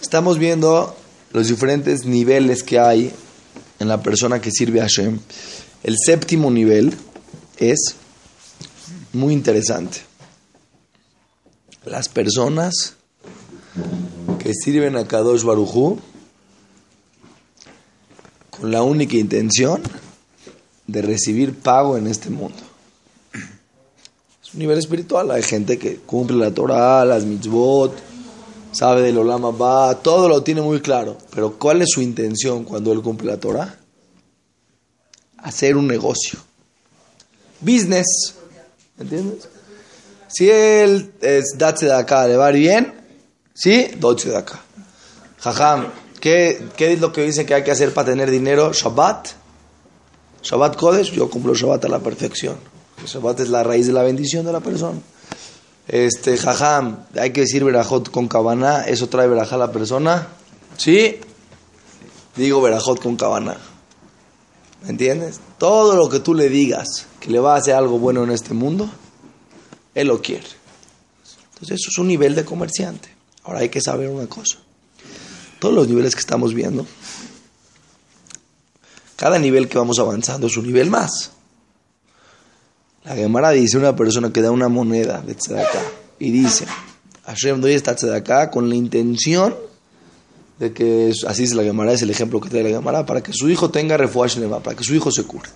Estamos viendo los diferentes niveles que hay en la persona que sirve a Hashem. El séptimo nivel es muy interesante. Las personas que sirven a Kadosh Barujú con la única intención de recibir pago en este mundo. Es un nivel espiritual. Hay gente que cumple la Torah, las mitzvot, sabe del Olama va, todo lo tiene muy claro. Pero ¿cuál es su intención cuando él cumple la Torah? Hacer un negocio. Business. ¿Entiendes? Si él es datse de acá, le va bien, ¿sí? Doce de acá. Jajam, ¿qué, ¿qué es lo que dice que hay que hacer para tener dinero? Shabbat. Shabbat Kodesh, yo cumplo Shabbat a la perfección. Shabbat es la raíz de la bendición de la persona. Este, jajam, hay que decir verajot con cabana, eso trae verajá a la persona. ¿Sí? Digo verajot con cabana. ¿Me entiendes? Todo lo que tú le digas que le va a hacer algo bueno en este mundo, él lo quiere. Entonces, eso es un nivel de comerciante. Ahora hay que saber una cosa. Todos los niveles que estamos viendo, cada nivel que vamos avanzando es un nivel más. La Gemara dice una persona que da una moneda de tzedakah y dice, Hashem doy esta tzedakah con la intención de que, así dice la Gemara, es el ejemplo que trae la Gemara, para que su hijo tenga refuah para que su hijo se cure.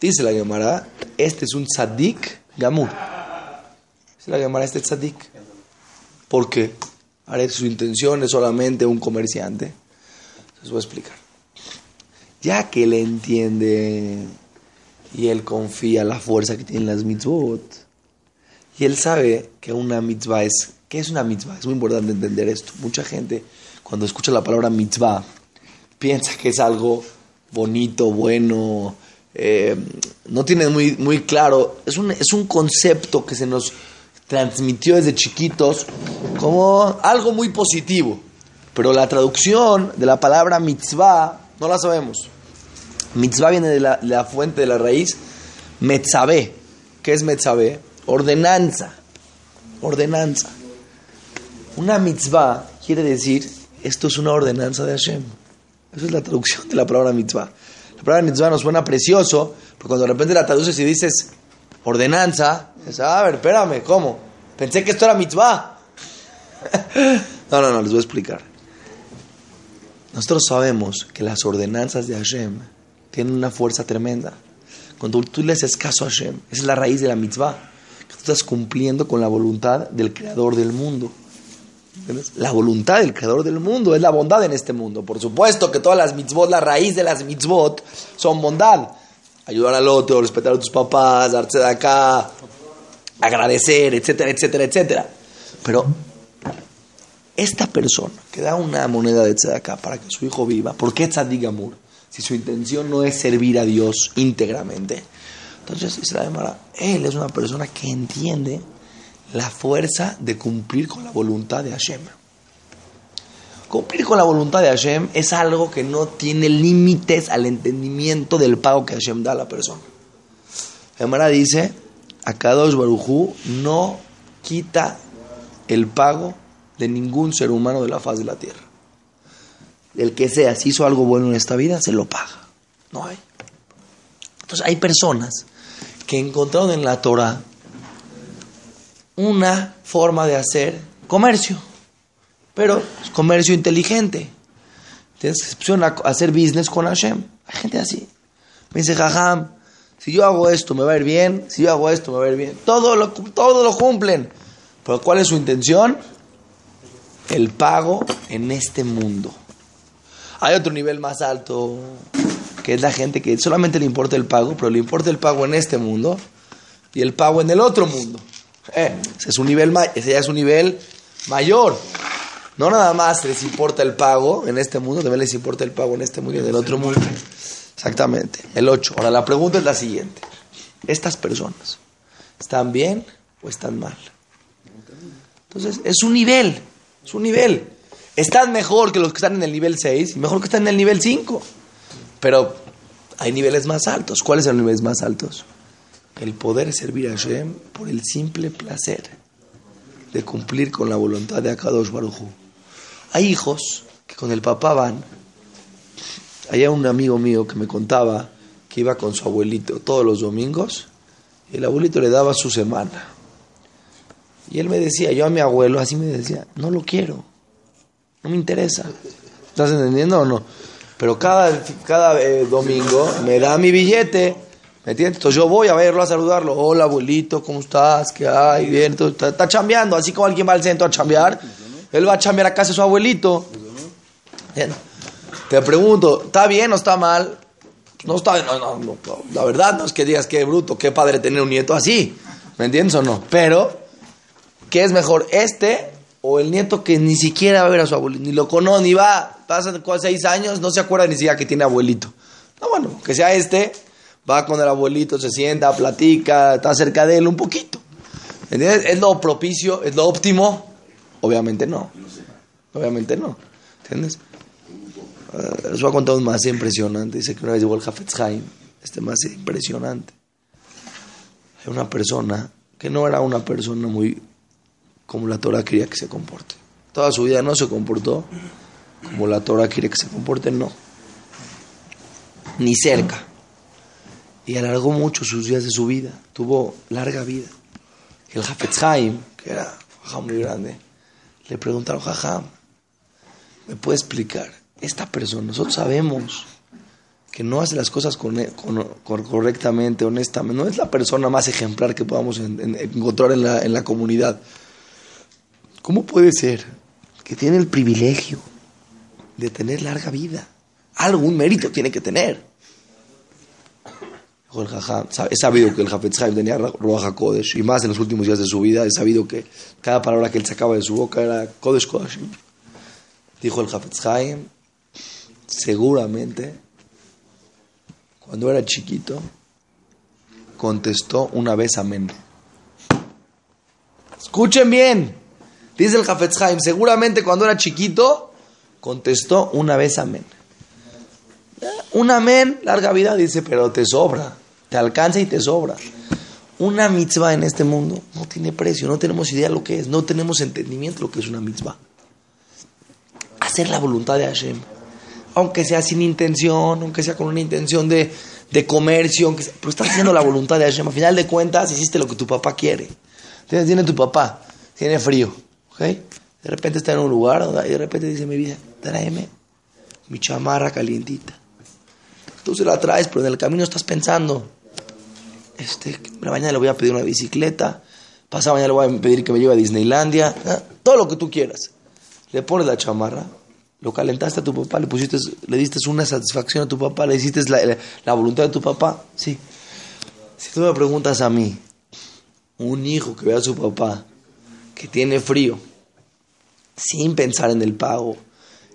Dice la Gemara, este es un tzadik gamur. Dice la Gemara, este es tzadik. ¿Por qué? Ahora su intención es solamente un comerciante. Les voy a explicar. Ya que él entiende y él confía la fuerza que tienen las mitzvot. Y él sabe que una mitzvah es... ¿Qué es una mitzvah? Es muy importante entender esto. Mucha gente, cuando escucha la palabra mitzvah, piensa que es algo bonito, bueno, eh, no tiene muy, claro. Es un, es un concepto que se nos transmitió desde chiquitos como algo muy positivo. Pero la traducción de la palabra mitzvah no la sabemos. Mitzvah viene de la, fuente de la raíz metzabé. ¿Qué es metzabé? Ordenanza. Ordenanza. Una mitzvah quiere decir, esto es una ordenanza de Hashem. Esa es la traducción de la palabra mitzvah. La palabra mitzvah nos suena precioso, pero cuando de repente la traduces y dices ordenanza, dices, a ver, espérame, ¿cómo? Pensé que esto era mitzvah. no, no, no, les voy a explicar. Nosotros sabemos que las ordenanzas de Hashem tienen una fuerza tremenda. Cuando tú le haces a Hashem, esa es la raíz de la mitzvah, que tú estás cumpliendo con la voluntad del creador del mundo. La voluntad del creador del mundo es la bondad en este mundo. Por supuesto que todas las mitzvot, la raíz de las mitzvot son bondad. Ayudar al otro, respetar a tus papás, darse de acá, agradecer, etcétera, etcétera, etcétera. Pero esta persona que da una moneda de tzedakah para que su hijo viva, ¿por qué tzadik amur? Si su intención no es servir a Dios íntegramente. Entonces, él es una persona que entiende la fuerza de cumplir con la voluntad de Hashem. Cumplir con la voluntad de Hashem es algo que no tiene límites al entendimiento del pago que Hashem da a la persona. Gemara dice, Akadosh Barujú no quita el pago de ningún ser humano de la faz de la tierra el que sea, si hizo algo bueno en esta vida, se lo paga. No hay. Entonces hay personas que encontraron en la Torah una forma de hacer comercio, pero es comercio inteligente. Tienes a hacer business con Hashem. Hay gente así. Me dice, jajam, si yo hago esto me va a ir bien, si yo hago esto me va a ir bien. Todo lo, todo lo cumplen. Pero ¿cuál es su intención? El pago en este mundo. Hay otro nivel más alto, que es la gente que solamente le importa el pago, pero le importa el pago en este mundo y el pago en el otro mundo. Eh, es un nivel, ese ya es un nivel mayor. No nada más les importa el pago en este mundo, también les importa el pago en este mundo y en el otro mundo. Exactamente, el 8. Ahora la pregunta es la siguiente. ¿Estas personas están bien o están mal? Entonces, es un nivel, es un nivel. Están mejor que los que están en el nivel 6 y mejor que están en el nivel 5. Pero hay niveles más altos. ¿Cuáles son los niveles más altos? El poder servir a Hashem por el simple placer de cumplir con la voluntad de Akadosh Baruj Hay hijos que con el papá van. Hay un amigo mío que me contaba que iba con su abuelito todos los domingos y el abuelito le daba su semana. Y él me decía, yo a mi abuelo así me decía, no lo quiero, no me interesa. ¿Estás entendiendo o no? Pero cada, cada eh, domingo me da mi billete, ¿me entiendes? Entonces yo voy a verlo, a saludarlo. Hola abuelito, ¿cómo estás? ¿Qué hay? Bien, está, está chambeando, así como alguien va al centro a chambear. Él va a chambear a casa de su abuelito. Bien. Te pregunto, ¿está bien o está mal? No está, no, no, no, la verdad no es que digas qué bruto, qué padre tener un nieto así, ¿me entiendes o no? Pero, ¿qué es mejor, este o el nieto que ni siquiera va a ver a su abuelito, ni lo conoce, ni va, pasa seis años, no se acuerda ni siquiera que tiene abuelito? No, bueno, que sea este, va con el abuelito, se sienta, platica, está cerca de él un poquito. ¿Entiendes? ¿Es lo propicio, es lo óptimo? Obviamente no. Obviamente no. ¿Entiendes? Uh, les voy a contar un más impresionante. Dice que una vez llegó el. Este más impresionante. Hay una persona que no era una persona muy como la Torah quería que se comporte. Toda su vida no se comportó como la Torah quiere que se comporte, no. Ni cerca. Y alargó mucho sus días de su vida. Tuvo larga vida. El Hafetz Haim, que era muy grande, le preguntaron, Jajam, ¿me puede explicar? esta persona, nosotros sabemos que no hace las cosas correctamente, honestamente, no es la persona más ejemplar que podamos encontrar en la comunidad. ¿Cómo puede ser que tiene el privilegio de tener larga vida? Algún mérito tiene que tener. He sabido que el Hafetz Haim tenía Ruach HaKodesh, y más en los últimos días de su vida, he sabido que cada palabra que él sacaba de su boca era Kodesh Kodesh. Dijo el Hafetz Haim, seguramente, cuando era chiquito, contestó una vez amén. Escuchen bien, dice el Hafetz Haim, seguramente cuando era chiquito, contestó una vez amén. Un amén, larga vida, dice, pero te sobra, te alcanza y te sobra. Una mitzvah en este mundo no tiene precio, no tenemos idea de lo que es, no tenemos entendimiento lo que es una mitzvah. Hacer la voluntad de Hashem aunque sea sin intención, aunque sea con una intención de, de comercio, aunque pero estás haciendo la voluntad de Hashem. A final de cuentas, hiciste lo que tu papá quiere. Tiene tu papá, tiene frío, ¿ok? De repente está en un lugar y de repente dice, mi vida, tráeme mi chamarra calientita. Tú se la traes, pero en el camino estás pensando, este, mañana le voy a pedir una bicicleta, pasado mañana le voy a pedir que me lleve a Disneylandia, todo lo que tú quieras. Le pones la chamarra, lo calentaste a tu papá, le pusiste, le diste una satisfacción a tu papá, le hiciste la, voluntad de tu papá. Sí. Si tú me preguntas a mí, un hijo que ve a su papá, que tiene frío, sin pensar en el pago,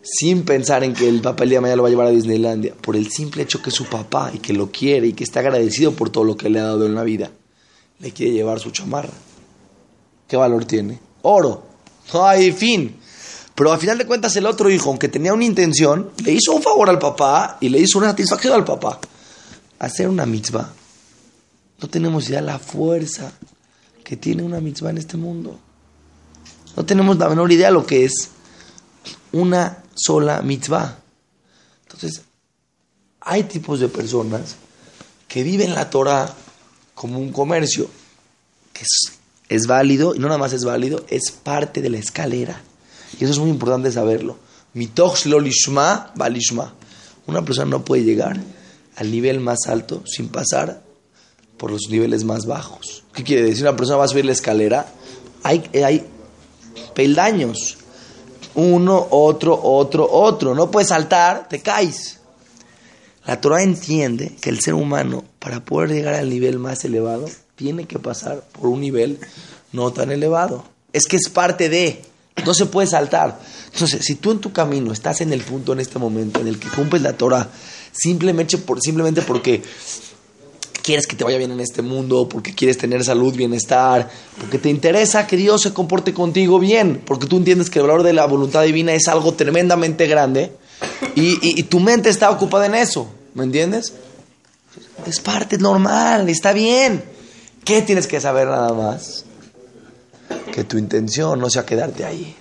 sin pensar en que el papá el día de mañana lo va a llevar a Disneylandia, por el simple hecho que su papá y que lo quiere y que está agradecido por todo lo que le ha dado en la vida, le quiere llevar su chamarra. ¿Qué valor tiene? Oro. Hay fin. Pero al final de cuentas el otro hijo, aunque tenía una intención, le hizo un favor al papá y le hizo una satisfacción al papá. Hacer una mitzvah. No tenemos ya la fuerza que tiene una mitzvah en este mundo. No tenemos la menor idea de lo que es una sola mitzvah. Entonces, hay tipos de personas que viven la Torah como un comercio, que es, es válido, y no nada más es válido, es parte de la escalera y eso es muy importante saberlo. Mitoch lo lishma, balishma. Una persona no puede llegar al nivel más alto sin pasar por los niveles más bajos. ¿Qué quiere decir? Una persona va a subir la escalera, hay, hay peldaños. Uno, otro, otro, otro. No puedes saltar, te caes. La Torah entiende que el ser humano, para poder llegar al nivel más elevado, tiene que pasar por un nivel no tan elevado. Es que es parte de. No se puede saltar. Entonces, si tú en tu camino estás en el punto en este momento en el que cumples la Torah simplemente, por, simplemente porque quieres que te vaya bien en este mundo, porque quieres tener salud, bienestar, porque te interesa que Dios se comporte contigo bien, porque tú entiendes que el valor de la voluntad divina es algo tremendamente grande y, tu mente está ocupada en eso, ¿me entiendes? Es parte normal, está bien. ¿Qué tienes que saber nada más? que tu intención no sea quedarte ahí.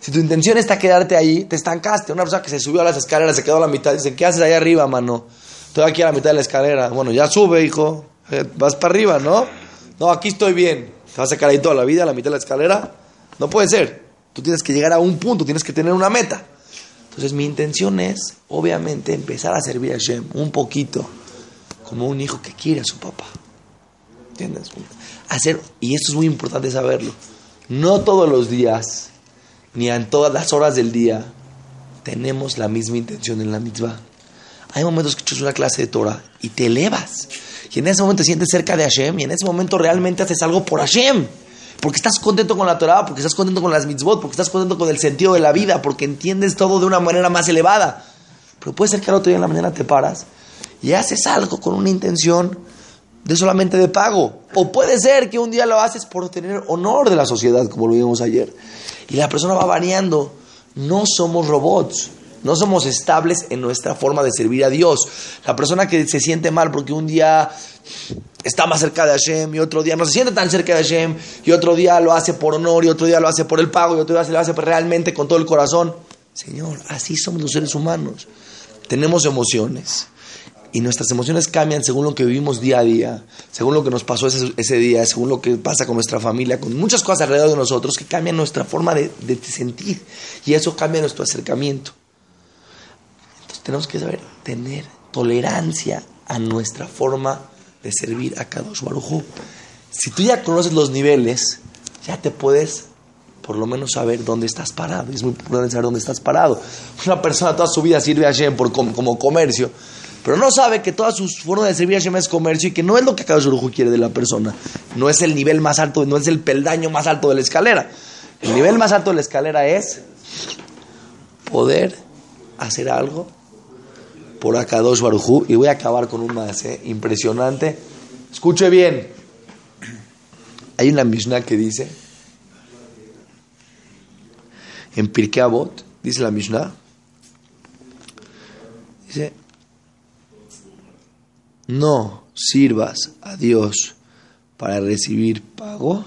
Si tu intención está quedarte ahí, te estancaste. Una persona que se subió a las escaleras, se quedó a la mitad, dice, ¿qué haces ahí arriba, mano? Estoy aquí a la mitad de la escalera. Bueno, ya sube, hijo. Eh, vas para arriba, ¿no? No, aquí estoy bien. ¿Te vas a quedar ahí toda la vida a la mitad de la escalera? No puede ser. Tú tienes que llegar a un punto, tienes que tener una meta. Entonces mi intención es, obviamente, empezar a servir a Shem un poquito, como un hijo que quiere a su papá. ¿Entiendes? Hacer, y esto es muy importante saberlo, no todos los días, ni en todas las horas del día, tenemos la misma intención en la mitzvah. Hay momentos que echas una clase de Torah y te elevas. Y en ese momento te sientes cerca de Hashem y en ese momento realmente haces algo por Hashem. Porque estás contento con la Torah, porque estás contento con las mitzvot, porque estás contento con el sentido de la vida, porque entiendes todo de una manera más elevada. Pero puede ser que al otro día en la mañana te paras y haces algo con una intención de solamente de pago. O puede ser que un día lo haces por tener honor de la sociedad, como lo vimos ayer. Y la persona va variando. No somos robots. No somos estables en nuestra forma de servir a Dios. La persona que se siente mal porque un día está más cerca de Hashem y otro día no se siente tan cerca de Hashem y otro día lo hace por honor y otro día lo hace por el pago y otro día lo hace realmente con todo el corazón. Señor, así somos los seres humanos. Tenemos emociones y nuestras emociones cambian según lo que vivimos día a día, según lo que nos pasó ese, día, según lo que pasa con nuestra familia, con muchas cosas alrededor de nosotros que cambian nuestra forma de, de sentir y eso cambia nuestro acercamiento. Tenemos que saber tener tolerancia a nuestra forma de servir a Kadosh Baruj Si tú ya conoces los niveles, ya te puedes por lo menos saber dónde estás parado. Es muy importante saber dónde estás parado. Una persona toda su vida sirve a Hashem por, como, comercio, pero no sabe que toda su forma de servir a Hashem es comercio y que no es lo que Kadosh Baruj quiere de la persona. No es el nivel más alto, no es el peldaño más alto de la escalera. El nivel más alto de la escalera es poder hacer algo por Akadosh Barujú. Y voy a acabar con un más impresionante. Escuche bien. Hay una Mishnah que dice, en Pirkei Avot, dice la Mishnah, dice, no sirvas a Dios para recibir pago,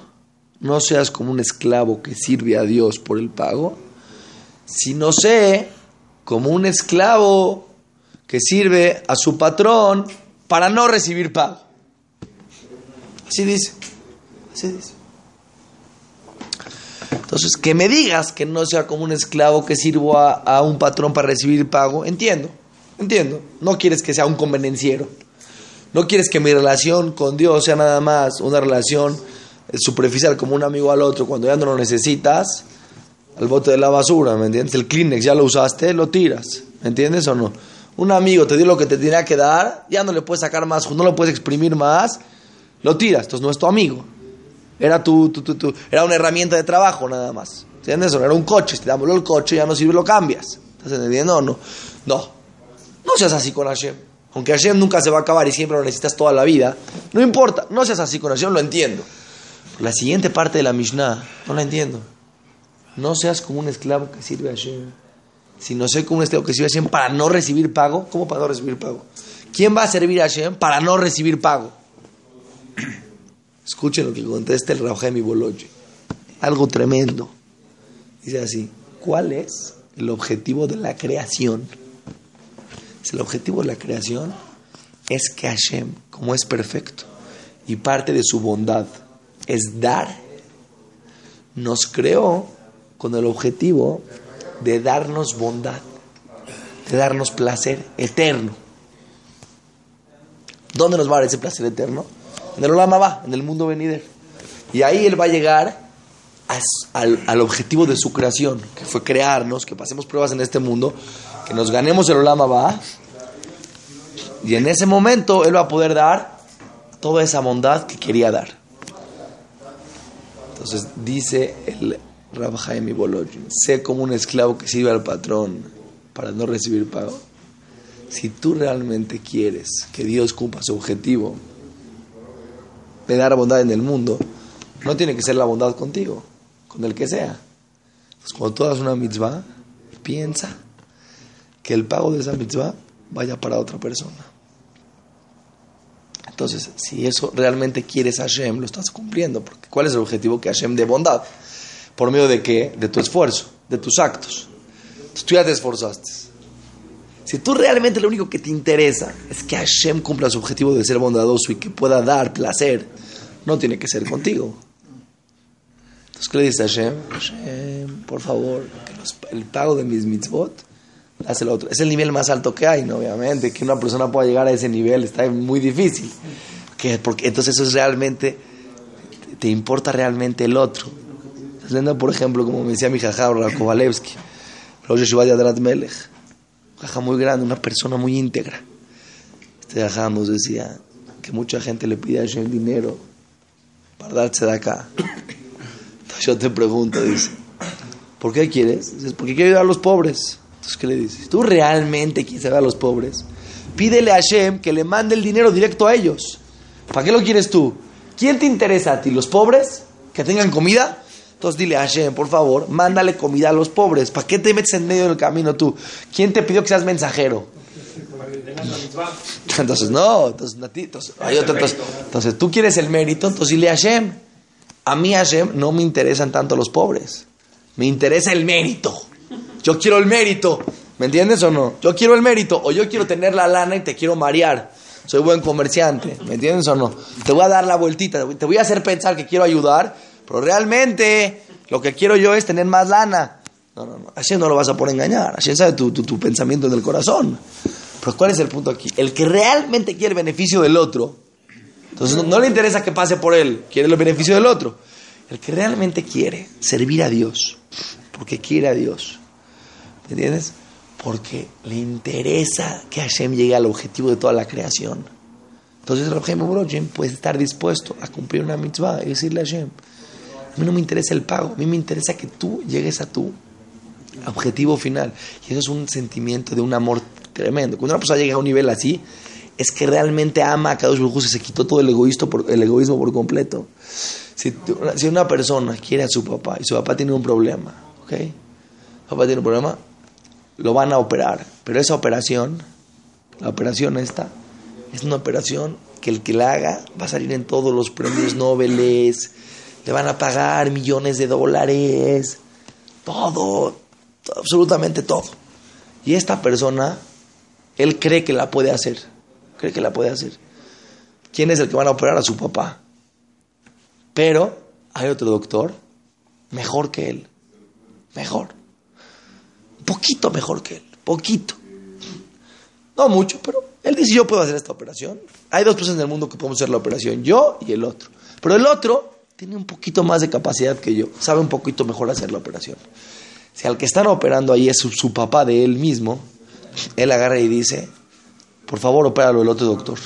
no seas como un esclavo que sirve a Dios por el pago, sino sé como un esclavo que sirve a su patrón para no recibir pago. Así dice. Así dice. Entonces, que me digas que no sea como un esclavo que sirvo a, un patrón para recibir pago, entiendo, entiendo. No quieres que sea un convenenciero. No quieres que mi relación con Dios sea nada más una relación superficial como un amigo al otro. Cuando ya no lo necesitas, al bote de la basura, ¿me entiendes? El Kleenex ya lo usaste, lo tiras, ¿me entiendes o no? Un amigo te dio lo que te tenía que dar, ya no le puedes sacar más, no lo puedes exprimir más, lo tiras, entonces no es tu amigo. Era tu, era una herramienta de trabajo nada más. ¿Entiendes? Era un coche, si te damos el coche, ya no sirve, lo cambias. ¿Estás entendiendo o no? No. No seas así con Hashem. Aunque Hashem nunca se va a acabar y siempre lo necesitas toda la vida, no importa, no seas así con Hashem, lo entiendo. La siguiente parte de la Mishnah, no la entiendo. No seas como un esclavo que sirve a Hashem si no sé cómo esté que sirve a Hashem para no recibir pago, ¿cómo para no recibir pago? ¿Quién va a servir a Hashem para no recibir pago? Escuchen lo que contesta el Raujemi Boloche. Algo tremendo. Dice así, ¿cuál es el objetivo de la creación? El objetivo de la creación es que Hashem, como es perfecto y parte de su bondad es dar, nos creó con el objetivo de darnos bondad, de darnos placer eterno. ¿Dónde nos va a dar ese placer eterno? En el Olama va, en el mundo venidero. Y ahí Él va a llegar al, al, objetivo de su creación, que fue crearnos, que pasemos pruebas en este mundo, que nos ganemos el Olama va. Y en ese momento Él va a poder dar toda esa bondad que quería dar. Entonces dice el Rabjaim Bolojin, sé como un esclavo que sirve al patrón para no recibir pago. Si tú realmente quieres que Dios cumpla su objetivo de dar bondad en el mundo, no tiene que ser la bondad contigo, con el que sea. Pues cuando tú hagas una mitzvah, piensa que el pago de esa mitzvah vaya para otra persona. Entonces, si eso realmente quieres Hashem, lo estás cumpliendo. Porque ¿cuál es el objetivo que Hashem de bondad? ¿Por medio de qué? De tu esfuerzo. de tus actos. Entonces, tú ya te esforzaste. Si tú realmente lo único que te interesa es que Hashem cumpla su objetivo de ser bondadoso y que pueda dar placer, no tiene que ser contigo. Entonces, ¿qué le dice a Hashem? Hashem, por favor, el pago de mis mitzvot, el otro. Es el nivel más alto que hay, ¿no? Obviamente, que una persona pueda llegar a ese nivel está muy difícil. Que, porque, entonces eso es realmente, te importa realmente el otro. Estás por ejemplo, como me decía mi jajá, Kovalevsky, Rosh Yeshiva de Adrat Melech caja muy grande, una persona muy íntegra. Este caja nos decía que mucha gente le pide a Hashem dinero para darse de acá. Entonces yo te pregunto, dice, ¿por qué quieres? Dices, porque quiero ayudar a los pobres. Entonces, ¿qué le dices? ¿Tú realmente quieres ayudar a los pobres? Pídele a Hashem que le mande el dinero directo a ellos. ¿Para qué lo quieres tú? ¿Quién te interesa a ti? ¿Los pobres? ¿Que tengan comida? Entonces dile a Hashem, por favor, mándale comida a los pobres. ¿Para qué te metes en medio del camino tú? ¿Quién te pidió que seas mensajero? Entonces, no, entonces, entonces, entonces, tú quieres el mérito, entonces dile a Hashem. A mí, Hashem, no me interesan tanto los pobres. Me interesa el mérito. Yo quiero el mérito. ¿Me entiendes o no? Yo quiero el mérito. O yo quiero tener la lana y te quiero marear. Soy buen comerciante. ¿Me entiendes o no? Te voy a dar la vueltita. Te voy a hacer pensar que quiero ayudar pero realmente lo que quiero yo es tener más lana. No, no, no. Así no lo vas a poder engañar. Así sabe tu, tu, pensamiento en el corazón. Pero ¿cuál es el punto aquí? El que realmente quiere el beneficio del otro, entonces no, le interesa que pase por él, quiere el beneficio del otro. El que realmente quiere servir a Dios, porque quiere a Dios. ¿Me entiendes? Porque le interesa que Hashem llegue al objetivo de toda la creación. Entonces Rabbi puede estar dispuesto a cumplir una mitzvah y decirle a Hashem, a mí no me interesa el pago, a mí me interesa que tú llegues a tu objetivo final. Y eso es un sentimiento de un amor tremendo. Cuando una persona llega a un nivel así, es que realmente ama a cada uno y se quitó todo el, egoísmo por, el egoísmo por completo. Si, si, una persona quiere a su papá y su papá tiene un problema, ¿ok? Su papá tiene un problema, lo van a operar. Pero esa operación, la operación esta, es una operación que el que la haga va a salir en todos los premios Nobel, le van a pagar millones de dólares, todo, absolutamente todo. Y esta persona, él cree que la puede hacer, cree que la puede hacer. ¿Quién es el que van a operar? A su papá. Pero hay otro doctor mejor que él, mejor, un poquito mejor que él, poquito. No mucho, pero él dice, yo puedo hacer esta operación. Hay dos personas en el mundo que podemos hacer la operación, yo y el otro. Pero el otro tiene un poquito más de capacidad que yo, sabe un poquito mejor hacer la operación. Si al que están operando ahí es su, papá de él mismo, él agarra y dice, por favor, opéralo el otro doctor,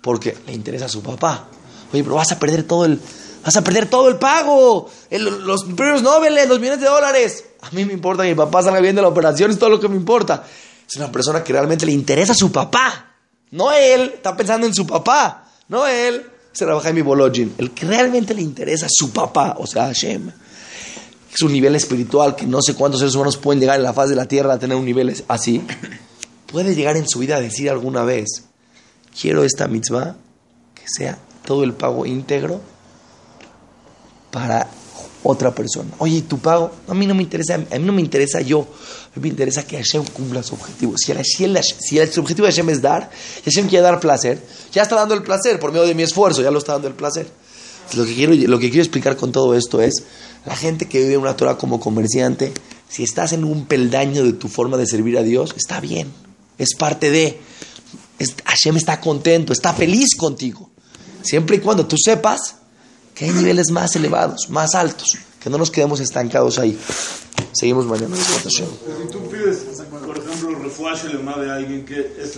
porque le interesa a su papá. Oye, pero vas a perder todo el, vas a perder todo el pago, los premios Nobel, los millones de dólares. A mí me importa que mi papá salga bien de la operación, es todo lo que me importa. Es una persona que realmente le interesa a su papá, no él, está pensando en su papá, no él se mi Bolojin, el que realmente le interesa a su papá, o sea, Hashem. Es un nivel espiritual que no sé cuántos seres humanos pueden llegar en la faz de la tierra a tener un nivel así. Puede llegar en su vida a decir alguna vez, quiero esta mitzvah que sea todo el pago íntegro para otra persona. Oye, ¿tu pago? a mí no me interesa, a mí no me interesa yo. A mí me interesa que Hashem cumpla su objetivo. Si, el, si el, objetivo de Hashem es dar, y Hashem quiere dar placer, ya está dando el placer por medio de mi esfuerzo, ya lo está dando el placer. Lo que quiero, lo que quiero explicar con todo esto es, la gente que vive una Torah como comerciante, si estás en un peldaño de tu forma de servir a Dios, está bien. Es parte de... Hashem está contento, está feliz contigo. Siempre y cuando tú sepas que hay niveles más elevados, más altos, que no nos quedemos estancados ahí. Seguimos mañana. Si tú pides, por ejemplo, refuaje de alguien que es